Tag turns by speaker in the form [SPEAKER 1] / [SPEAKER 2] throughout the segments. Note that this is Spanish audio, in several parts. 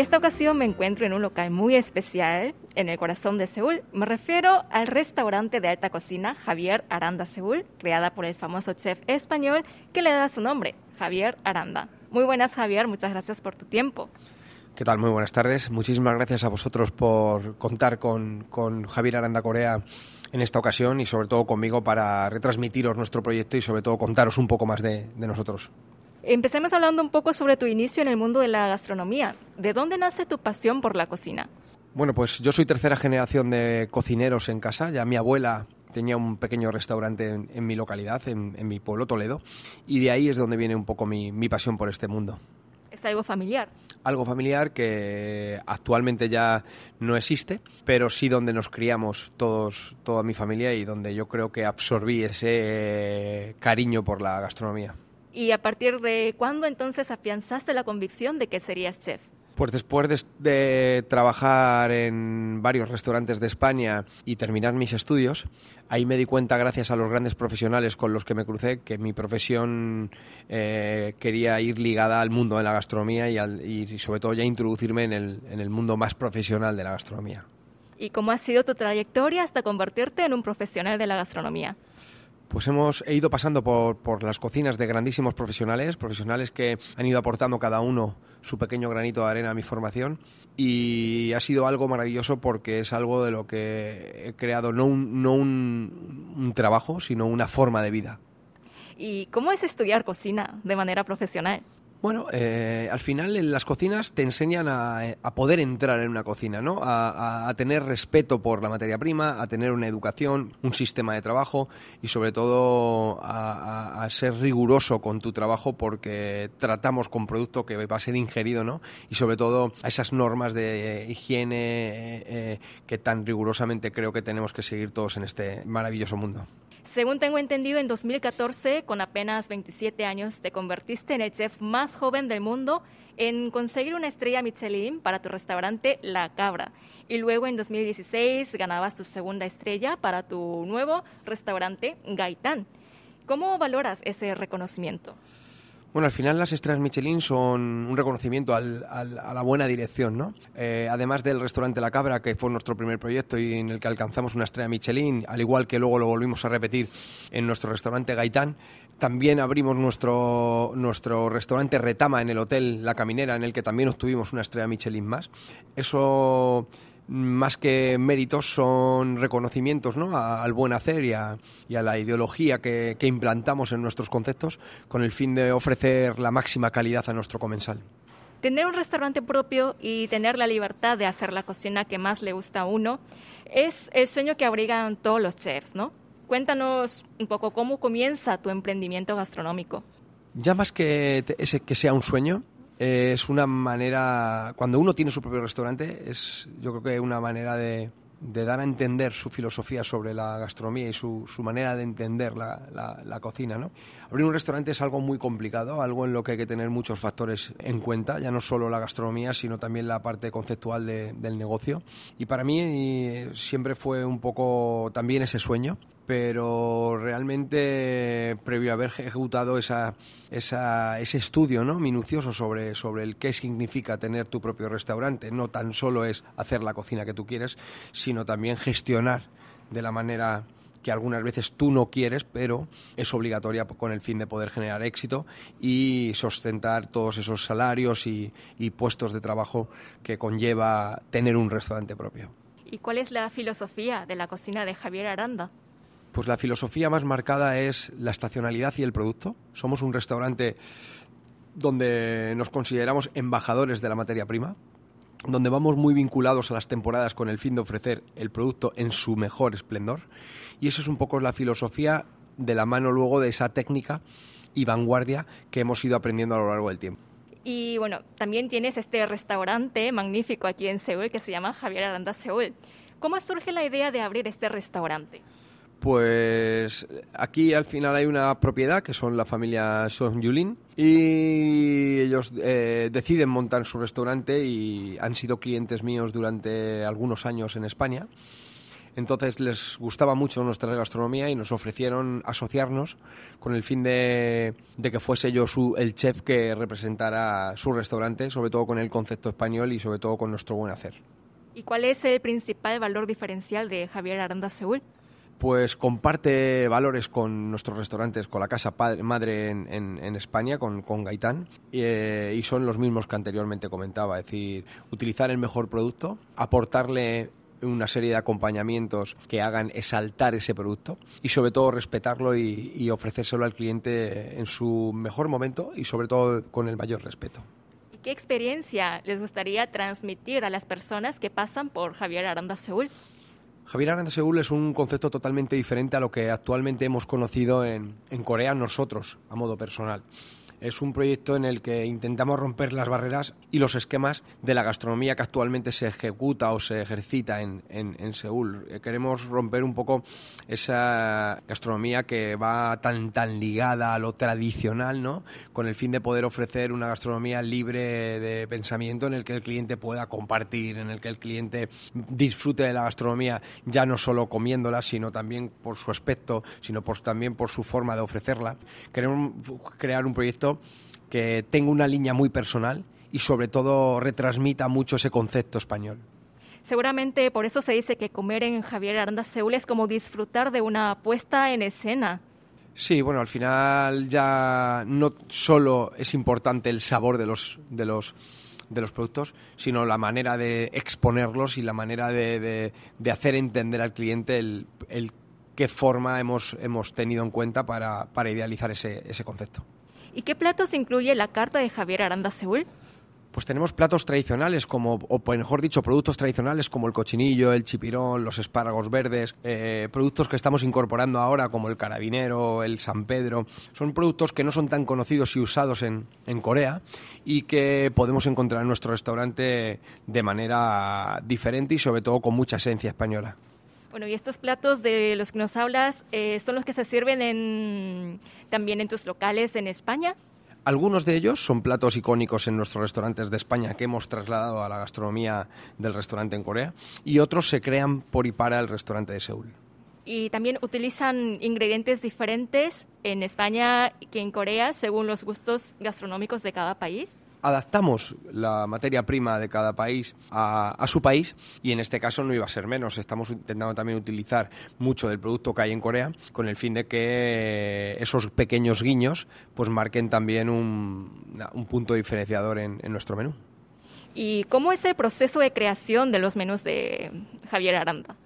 [SPEAKER 1] En esta ocasión me encuentro en un local muy especial en el corazón de Seúl. Me refiero al restaurante de alta cocina Javier Aranda Seúl, creada por el famoso chef español que le da su nombre, Javier Aranda. Muy buenas Javier, muchas gracias por tu tiempo.
[SPEAKER 2] ¿Qué tal? Muy buenas tardes. Muchísimas gracias a vosotros por contar con, con Javier Aranda Corea en esta ocasión y sobre todo conmigo para retransmitiros nuestro proyecto y sobre todo contaros un poco más de, de nosotros.
[SPEAKER 1] Empecemos hablando un poco sobre tu inicio en el mundo de la gastronomía. ¿De dónde nace tu pasión por la cocina?
[SPEAKER 2] Bueno, pues yo soy tercera generación de cocineros en casa. Ya mi abuela tenía un pequeño restaurante en, en mi localidad, en, en, mi pueblo Toledo, y de ahí es donde viene un poco mi, mi pasión por este mundo.
[SPEAKER 1] ¿Es algo familiar?
[SPEAKER 2] Algo familiar que actualmente ya no existe, pero sí donde nos criamos todos, toda mi familia y donde yo creo que absorbí ese cariño por la gastronomía.
[SPEAKER 1] ¿Y a partir de cuándo entonces afianzaste la convicción de que serías chef?
[SPEAKER 2] Pues después de, de, trabajar en varios restaurantes de España y terminar mis estudios, ahí me di cuenta, gracias a los grandes profesionales con los que me crucé, que mi profesión eh, quería ir ligada al mundo de la gastronomía y, al, y sobre todo ya introducirme en el, en el mundo más profesional de la gastronomía.
[SPEAKER 1] ¿Y cómo ha sido tu trayectoria hasta convertirte en un profesional de la gastronomía?
[SPEAKER 2] Pues hemos he ido pasando por, por, las cocinas de grandísimos profesionales, profesionales que han ido aportando cada uno su pequeño granito de arena a mi formación y ha sido algo maravilloso porque es algo de lo que he creado no un, no un, un trabajo, sino una forma de vida.
[SPEAKER 1] ¿Y cómo es estudiar cocina de manera profesional?
[SPEAKER 2] Bueno, eh, al final en las cocinas te enseñan a, a poder entrar en una cocina, ¿no? A, tener respeto por la materia prima, a tener una educación, un sistema de trabajo y sobre todo a, ser riguroso con tu trabajo porque tratamos con producto que va a ser ingerido, ¿no? Y sobre todo a esas normas de higiene eh, eh, que tan rigurosamente creo que tenemos que seguir todos en este maravilloso mundo.
[SPEAKER 1] Según tengo entendido, en 2014, con apenas 27 años, te convertiste en el chef más joven del mundo en conseguir una estrella Michelin para tu restaurante La Cabra. Y luego en 2016 ganabas tu segunda estrella para tu nuevo restaurante Gaitán. ¿Cómo valoras ese reconocimiento?
[SPEAKER 2] Bueno, al final las estrellas Michelin son un reconocimiento al, al, a la buena dirección, ¿no? Eh, además del restaurante La Cabra, que fue nuestro primer proyecto y en el que alcanzamos una estrella Michelin, al igual que luego lo volvimos a repetir en nuestro restaurante Gaitán, también abrimos nuestro, nuestro restaurante Retama en el Hotel La Caminera, en el que también obtuvimos una estrella Michelin más. Eso más que méritos son reconocimientos ¿no? A, al buen hacer y a, y a la ideología que, que, implantamos en nuestros conceptos con el fin de ofrecer la máxima calidad a nuestro comensal.
[SPEAKER 1] Tener un restaurante propio y tener la libertad de hacer la cocina que más le gusta a uno es el sueño que abrigan todos los chefs, ¿no? Cuéntanos un poco cómo comienza tu emprendimiento gastronómico.
[SPEAKER 2] Ya más que, ese, que sea un sueño, es una manera, cuando uno tiene su propio restaurante, es yo creo que una manera de, dar a entender su filosofía sobre la gastronomía y su, su manera de entender la, la, cocina. ¿no? Abrir un restaurante es algo muy complicado, algo en lo que hay que tener muchos factores en cuenta, ya no solo la gastronomía, sino también la parte conceptual de, del negocio. Y para mí siempre fue un poco también ese sueño, pero realmente previo a haber ejecutado ese estudio minucioso sobre, sobre el qué significa tener tu propio restaurante, no tan solo es hacer la cocina que tú quieres, sino también gestionar de la manera que algunas veces tú no quieres, pero es obligatoria con el fin de poder generar éxito y sustentar todos esos salarios y, y puestos de trabajo que conlleva tener un restaurante propio.
[SPEAKER 1] ¿Y cuál es la filosofía de la cocina de Javier Aranda?
[SPEAKER 2] Pues la filosofía más marcada es la estacionalidad y el producto. Somos un restaurante donde nos consideramos embajadores de la materia prima, donde vamos muy vinculados a las temporadas con el fin de ofrecer el producto en su mejor esplendor. Y eso es un poco la filosofía de la mano luego de esa técnica y vanguardia que hemos ido aprendiendo a lo largo del tiempo.
[SPEAKER 1] Y bueno, también tienes este restaurante magnífico aquí en Seúl que se llama Javier Aranda Seúl. ¿Cómo surge la idea de abrir este restaurante?
[SPEAKER 2] Pues aquí al final hay una propiedad que son la familia Son Yulin y ellos eh, deciden montar su restaurante y han sido clientes míos durante algunos años en España. Entonces les gustaba mucho nuestra gastronomía y nos ofrecieron asociarnos con el fin de, que fuese yo su, el chef que representara su restaurante, sobre todo con el concepto español y sobre todo con nuestro buen hacer.
[SPEAKER 1] ¿Y cuál es el principal valor diferencial de Javier Aranda Seúl?
[SPEAKER 2] Pues comparte valores con nuestros restaurantes, con la casa madre en, España, con, Gaitán, eh, y son los mismos que anteriormente comentaba, es decir, utilizar el mejor producto, aportarle una serie de acompañamientos que hagan exaltar ese producto y sobre todo respetarlo y, y ofrecérselo al cliente en su mejor momento y sobre todo con el mayor respeto.
[SPEAKER 1] ¿Y qué experiencia les gustaría transmitir a las personas que pasan por Javier Aranda Seúl?
[SPEAKER 2] Javier Aranda Seúl es un concepto totalmente diferente a lo que actualmente hemos conocido en, en Corea nosotros, a modo personal. Es un proyecto en el que intentamos romper las barreras y los esquemas de la gastronomía que actualmente se ejecuta o se ejercita en, en, Seúl. Eh, queremos romper un poco esa gastronomía que va tan, tan ligada a lo tradicional, ¿no? Con el fin de poder ofrecer una gastronomía libre de pensamiento en el que el cliente pueda compartir, en el que el cliente disfrute de la gastronomía ya no solo comiéndola, sino también por su aspecto, sino por, también por su forma de ofrecerla. Queremos crear un proyecto que tenga una línea muy personal y sobre todo retransmita mucho ese concepto español.
[SPEAKER 1] Seguramente por eso se dice que comer en Javier Aranda Seúl es como disfrutar de una puesta en escena.
[SPEAKER 2] Sí, bueno, al final ya no solo es importante el sabor de los, de los, de los productos, sino la manera de exponerlos y la manera de, de, hacer entender al cliente el, el, qué forma hemos, hemos tenido en cuenta para, para idealizar ese, ese concepto.
[SPEAKER 1] ¿Y qué platos incluye la carta de Javier Aranda Seúl?
[SPEAKER 2] Pues tenemos platos tradicionales, como, o mejor dicho, productos tradicionales como el cochinillo, el chipirón, los espárragos verdes, eh, productos que estamos incorporando ahora como el carabinero, el San Pedro. Son productos que no son tan conocidos y usados en, en Corea y que podemos encontrar en nuestro restaurante de manera diferente y sobre todo con mucha esencia española.
[SPEAKER 1] Bueno, y estos platos de los que nos hablas eh, son los que se sirven en, también en tus locales en España.
[SPEAKER 2] Algunos de ellos son platos icónicos en nuestros restaurantes de España que hemos trasladado a la gastronomía del restaurante en Corea y otros se crean por y para el restaurante de Seúl.
[SPEAKER 1] Y también utilizan ingredientes diferentes en España que en Corea según los gustos gastronómicos de cada país
[SPEAKER 2] adaptamos la materia prima de cada país a, su país y en este caso no iba a ser menos. Estamos intentando también utilizar mucho del producto que hay en Corea con el fin de que esos pequeños guiños pues marquen también un, punto diferenciador en, en nuestro menú.
[SPEAKER 1] ¿Y cómo es el proceso de creación de los menús de Javier Aranda?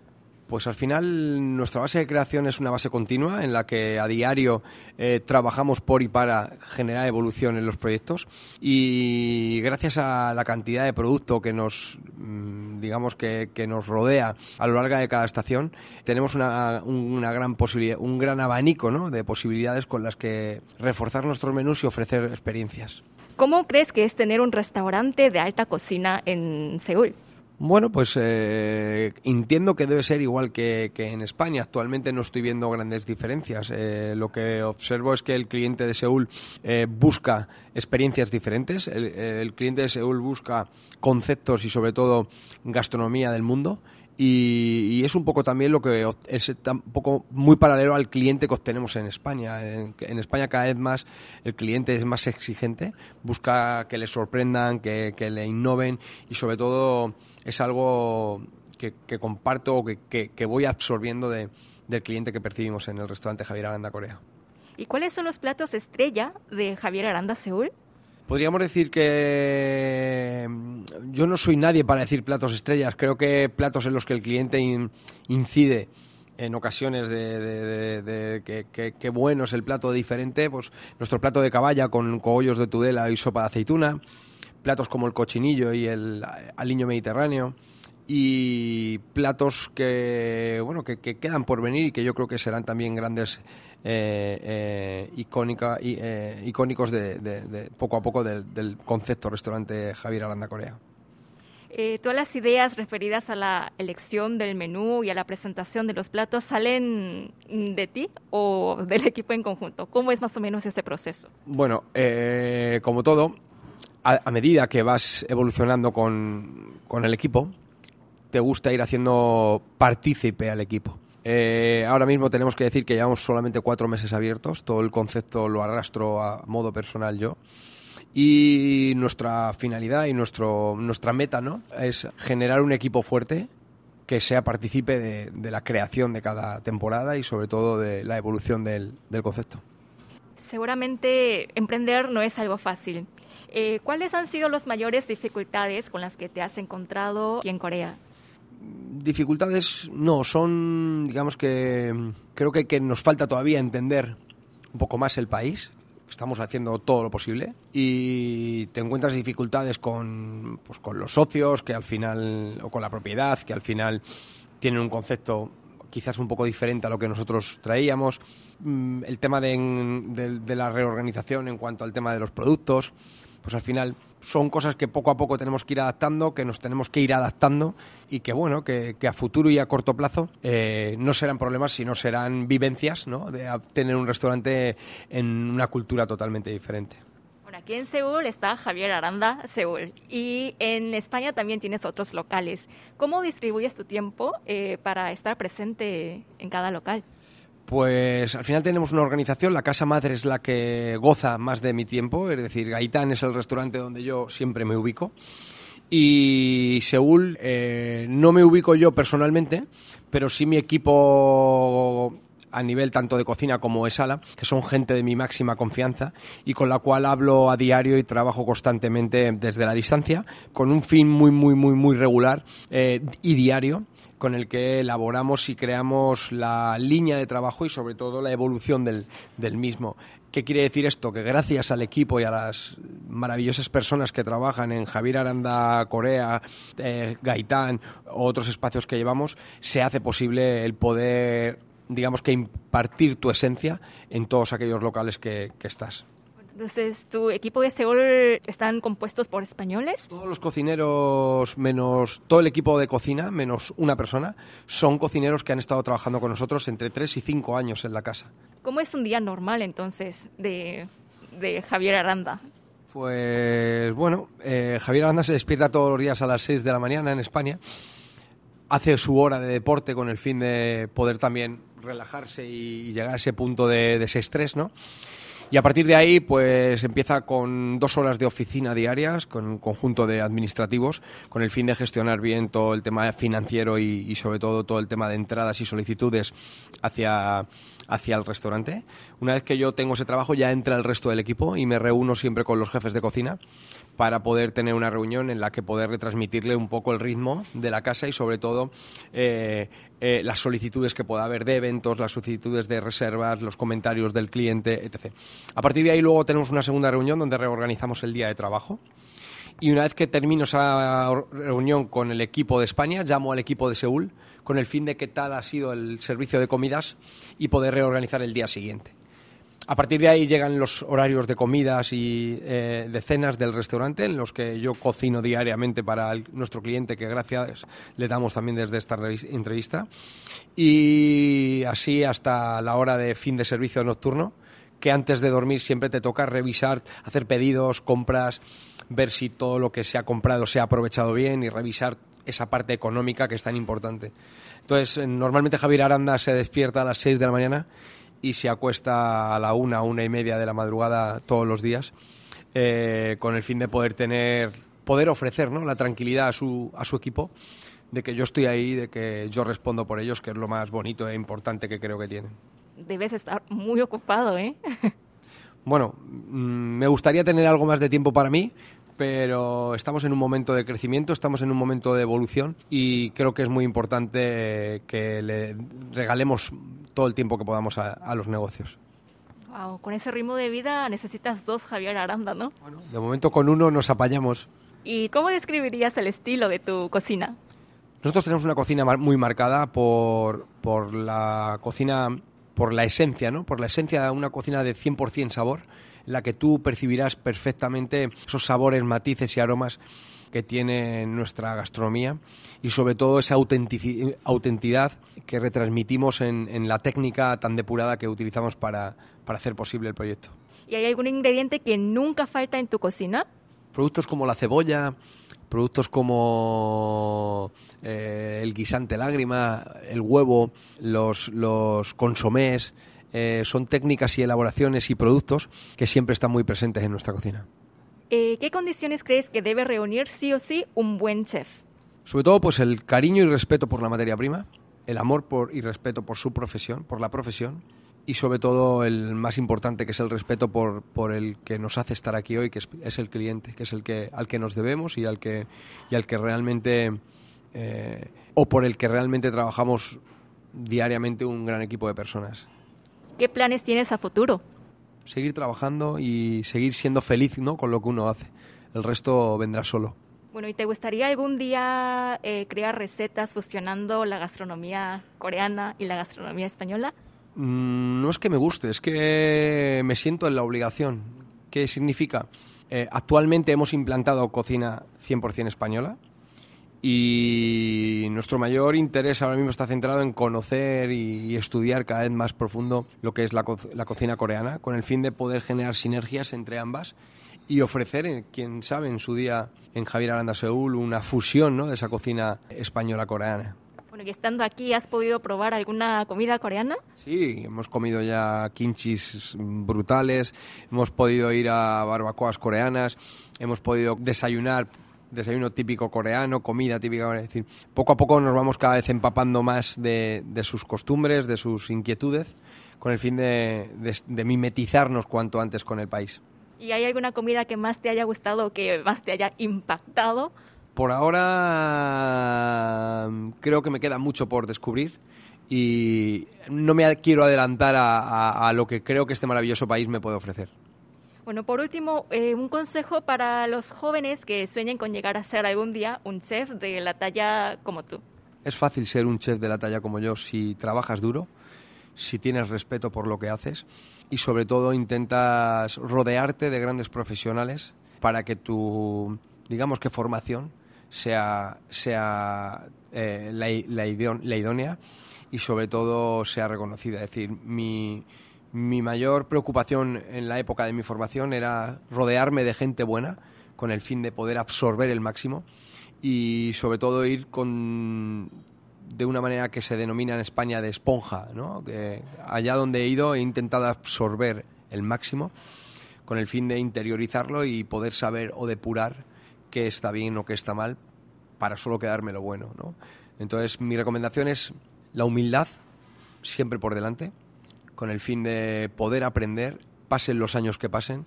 [SPEAKER 2] Pues al final nuestra base de creación es una base continua en la que a diario eh, trabajamos por y para generar evolución en los proyectos y gracias a la cantidad de producto que nos mm, digamos que, nos rodea a lo largo de cada estación tenemos una, una gran posibilidad un gran abanico de posibilidades con las que reforzar nuestros menús y ofrecer experiencias.
[SPEAKER 1] ¿Cómo crees que es tener un restaurante de alta cocina en Seúl?
[SPEAKER 2] Bueno, pues eh, entiendo que debe ser igual que, en España. Actualmente no estoy viendo grandes diferencias. Eh, lo que observo es que el cliente de Seúl eh, busca experiencias diferentes. El, cliente de Seúl busca conceptos y sobre todo gastronomía del mundo. Y, es un poco también lo que es un poco muy paralelo al cliente que obtenemos en España. En, España cada vez más el cliente es más exigente, busca que le sorprendan, que, que le innoven y sobre todo es algo que, comparto o que, voy absorbiendo de, del cliente que percibimos en el restaurante Javier Aranda Corea.
[SPEAKER 1] ¿Y cuáles son los platos estrella de Javier Aranda Seúl?
[SPEAKER 2] Podríamos decir que mm, yo no soy nadie para decir platos estrellas. Creo que platos en los que el cliente incide en ocasiones de, que, bueno es el plato diferente, pues nuestro plato de caballa con cogollos de tudela y sopa de aceituna, platos como el cochinillo y el aliño mediterráneo y platos que bueno que, quedan por venir y que yo creo que serán también grandes eh, eh, icónica, eh, icónicos de, poco a poco del, concepto restaurante Javier Aranda Corea.
[SPEAKER 1] todas las ideas referidas a la elección del menú y a la presentación de los platos salen de ti o del equipo en conjunto. ¿Cómo es más o menos ese proceso?
[SPEAKER 2] Bueno, como todo, a, medida que vas evolucionando con, el equipo, te gusta ir haciendo partícipe al equipo. Eh, ahora mismo tenemos que decir que llevamos solamente cuatro meses abiertos, todo el concepto lo arrastro a modo personal yo. Y nuestra finalidad y nuestro, nuestra meta ¿no? es generar un equipo fuerte que sea partícipe de, la creación de cada temporada y sobre todo de la evolución del, concepto.
[SPEAKER 1] Seguramente emprender no es algo fácil. Eh, ¿Cuáles han sido las mayores dificultades con las que te has encontrado aquí en Corea?
[SPEAKER 2] Dificultades no, son, digamos que creo que, que nos falta todavía entender un poco más el país. Estamos haciendo todo lo posible y te encuentras dificultades con, pues, con los socios que al final, o con la propiedad, que al final tienen un concepto quizás un poco diferente a lo que nosotros traíamos. Mm, el tema de, de la reorganización en cuanto al tema de los productos, pues al final son cosas que poco a poco tenemos que ir adaptando, que nos tenemos que ir adaptando y que bueno, que, a futuro y a corto plazo eh, no serán problemas, sino serán vivencias, ¿no? De tener un restaurante en una cultura totalmente diferente.
[SPEAKER 1] Bueno, aquí en Seúl está Javier Aranda, Seúl, y en España también tienes otros locales. ¿Cómo distribuyes tu tiempo eh, para estar presente en cada local?
[SPEAKER 2] Pues al final tenemos una organización, la Casa Madre es la que goza más de mi tiempo, es decir, Gaitán es el restaurante donde yo siempre me ubico. Y Seúl, eh, no me ubico yo personalmente, pero sí mi equipo a nivel tanto de cocina como de sala, que son gente de mi máxima confianza y con la cual hablo a diario y trabajo constantemente desde la distancia, con un fin muy, muy, muy, muy regular eh, y diario con el que elaboramos y creamos la línea de trabajo y sobre todo la evolución del, mismo. ¿Qué quiere decir esto? Que gracias al equipo y a las maravillosas personas que trabajan en Javier Aranda Corea, eh, Gaitán otros espacios que llevamos, se hace posible el poder, digamos que impartir tu esencia en todos aquellos locales que estás.
[SPEAKER 1] Entonces, ¿tu equipo de Seúl están compuestos por españoles?
[SPEAKER 2] Todos los cocineros, menos todo el equipo de cocina, menos una persona, son cocineros que han estado trabajando con nosotros entre 3 y 5 años en la casa.
[SPEAKER 1] ¿Cómo es un día normal entonces de, Javier Aranda?
[SPEAKER 2] Pues bueno, eh, Javier Aranda se despierta todos los días a las 6 de la mañana en España, hace su hora de deporte con el fin de poder también relajarse y llegar a ese punto de, de ese estrés, ¿no? Y a partir de ahí, pues empieza con dos horas de oficina diarias, con un conjunto de administrativos, con el fin de gestionar bien todo el tema financiero y, sobre todo todo el tema de entradas y solicitudes hacia, hacia el restaurante. Una vez que yo tengo ese trabajo, ya entra el resto del equipo y me reúno siempre con los jefes de cocina para poder tener una reunión en la que poder retransmitirle un poco el ritmo de la casa y sobre todo eh, eh, las solicitudes que pueda haber de eventos, las solicitudes de reservas, los comentarios del cliente, etc. A partir de ahí luego tenemos una segunda reunión donde reorganizamos el día de trabajo. Y una vez que termino esa reunión con el equipo de España, llamo al equipo de Seúl con el fin de qué tal ha sido el servicio de comidas y poder reorganizar el día siguiente. A partir de ahí llegan los horarios de comidas y eh, de cenas del restaurante, en los que yo cocino diariamente para nuestro cliente, que gracias le damos también desde esta entrevista. Y así hasta la hora de fin de servicio nocturno, que antes de dormir siempre te toca revisar, hacer pedidos, compras, ver si todo lo que se ha comprado se ha aprovechado bien y revisar esa parte económica que es tan importante. Entonces, normalmente Javier Aranda se despierta a las 6 de la mañana y se acuesta a la una, una y media de la madrugada todos los días, eh, con el fin de poder tener, poder ofrecer ¿no? la tranquilidad a su, a su equipo de que yo estoy ahí, de que yo respondo por ellos, que es lo más bonito e importante que creo que tienen.
[SPEAKER 1] Debes estar muy ocupado, ¿eh?
[SPEAKER 2] Bueno, mm, me gustaría tener algo más de tiempo para mí, pero estamos en un momento de crecimiento, estamos en un momento de evolución y creo que es muy importante que le regalemos todo el tiempo que podamos a, los negocios.
[SPEAKER 1] Wow, con ese ritmo de vida necesitas dos Javier Aranda, ¿no?
[SPEAKER 2] Bueno, de momento con uno nos apañamos.
[SPEAKER 1] ¿Y cómo describirías el estilo de tu cocina?
[SPEAKER 2] Nosotros tenemos una cocina muy marcada por, por la cocina, por la esencia, ¿no? Por la esencia de una cocina de 100% sabor la que tú percibirás perfectamente esos sabores, matices y aromas que tiene nuestra gastronomía y sobre todo esa autenticidad que retransmitimos en, la técnica tan depurada que utilizamos para, para hacer posible el proyecto.
[SPEAKER 1] ¿Y hay algún ingrediente que nunca falta en tu cocina?
[SPEAKER 2] Productos como la cebolla, productos como eh, el guisante lágrima, el huevo, los, los consomés, eh, son técnicas y elaboraciones y productos que siempre están muy presentes en nuestra cocina.
[SPEAKER 1] Eh, ¿Qué condiciones crees que debe reunir sí o sí un buen chef?
[SPEAKER 2] Sobre todo, pues el cariño y respeto por la materia prima, el amor por, y respeto por su profesión, por la profesión, y sobre todo el más importante, que es el respeto por, por el que nos hace estar aquí hoy, que es, el cliente, que es el que al que nos debemos y al que y al que realmente eh, o por el que realmente trabajamos diariamente un gran equipo de personas.
[SPEAKER 1] ¿Qué planes tienes a futuro?
[SPEAKER 2] Seguir trabajando y seguir siendo feliz ¿no? con lo que uno hace. El resto vendrá solo.
[SPEAKER 1] Bueno, ¿y te gustaría algún día eh, crear recetas fusionando la gastronomía coreana y la gastronomía española?
[SPEAKER 2] Mm, no es que me guste, es que me siento en la obligación. ¿Qué significa? Eh, actualmente hemos implantado cocina 100% española y nuestro mayor interés ahora mismo está centrado en conocer y, estudiar cada vez más profundo lo que es la, la cocina coreana, con el fin de poder generar sinergias entre ambas y ofrecer, eh, quién sabe, en su día en Javier Aranda Seúl, una fusión ¿no? de esa cocina española-coreana.
[SPEAKER 1] Bueno, y estando aquí, ¿has podido probar alguna comida coreana?
[SPEAKER 2] Sí, hemos comido ya kimchis brutales, hemos podido ir a barbacoas coreanas, hemos podido desayunar desayuno típico coreano, comida típica, es decir, poco a poco nos vamos cada vez empapando más de, sus costumbres, de sus inquietudes, con el fin de mimetizarnos cuanto antes con el país.
[SPEAKER 1] ¿Y hay alguna comida que más te haya gustado o que más te haya impactado?
[SPEAKER 2] Por ahora creo que me queda mucho por descubrir y no me quiero adelantar a, lo que creo que este maravilloso país me puede ofrecer.
[SPEAKER 1] Bueno, por último, eh, un consejo para los jóvenes que sueñen con llegar a ser algún día un chef de la talla como tú.
[SPEAKER 2] Es fácil ser un chef de la talla como yo si trabajas duro, si tienes respeto por lo que haces y sobre todo intentas rodearte de grandes profesionales para que tu, digamos que formación sea, sea eh, la, la, idónea y sobre todo sea reconocida. Es decir, mi, mi mayor preocupación en la época de mi formación era rodearme de gente buena con el fin de poder absorber el máximo y sobre todo ir con de una manera que se denomina en España de esponja, ¿no? allá donde he ido he intentado absorber el máximo con el fin de interiorizarlo y poder saber o depurar qué está bien o qué está mal para solo quedarme lo bueno. ¿no? Entonces mi recomendación es la humildad siempre por delante, con el fin de poder aprender, pasen los años que pasen,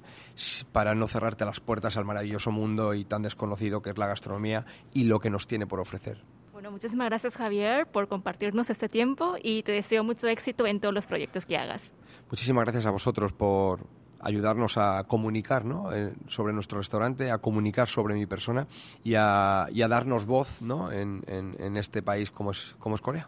[SPEAKER 2] para no cerrarte las puertas al maravilloso mundo y tan desconocido que es la gastronomía y lo que nos tiene por ofrecer.
[SPEAKER 1] Bueno, muchísimas gracias Javier por compartirnos este tiempo y te deseo mucho éxito en todos los proyectos que hagas.
[SPEAKER 2] Muchísimas gracias a vosotros por ayudarnos a comunicar ¿no? Eh, sobre nuestro restaurante, a comunicar sobre mi persona y a, y a darnos voz ¿no? en, en, en este país como es, como es Corea.